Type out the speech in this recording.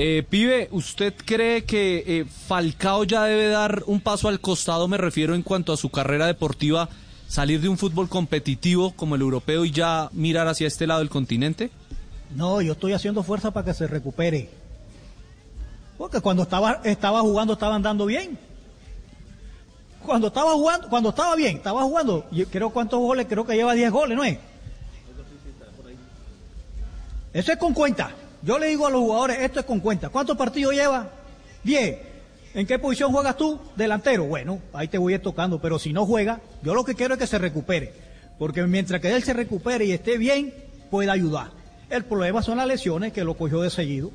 Eh, pibe, ¿usted cree que eh, Falcao ya debe dar un paso al costado, me refiero en cuanto a su carrera deportiva, salir de un fútbol competitivo como el europeo y ya mirar hacia este lado del continente? No, yo estoy haciendo fuerza para que se recupere. Porque cuando estaba, estaba jugando estaba andando bien. Cuando estaba jugando, cuando estaba bien, estaba jugando, creo cuántos goles, creo que lleva 10 goles, ¿no es? Eso es con cuenta. Yo le digo a los jugadores, esto es con cuenta. ¿Cuántos partidos lleva? 10. ¿En qué posición juegas tú? Delantero. Bueno, ahí te voy tocando, pero si no juega, yo lo que quiero es que se recupere. Porque mientras que él se recupere y esté bien, puede ayudar. El problema son las lesiones que lo cogió de seguido.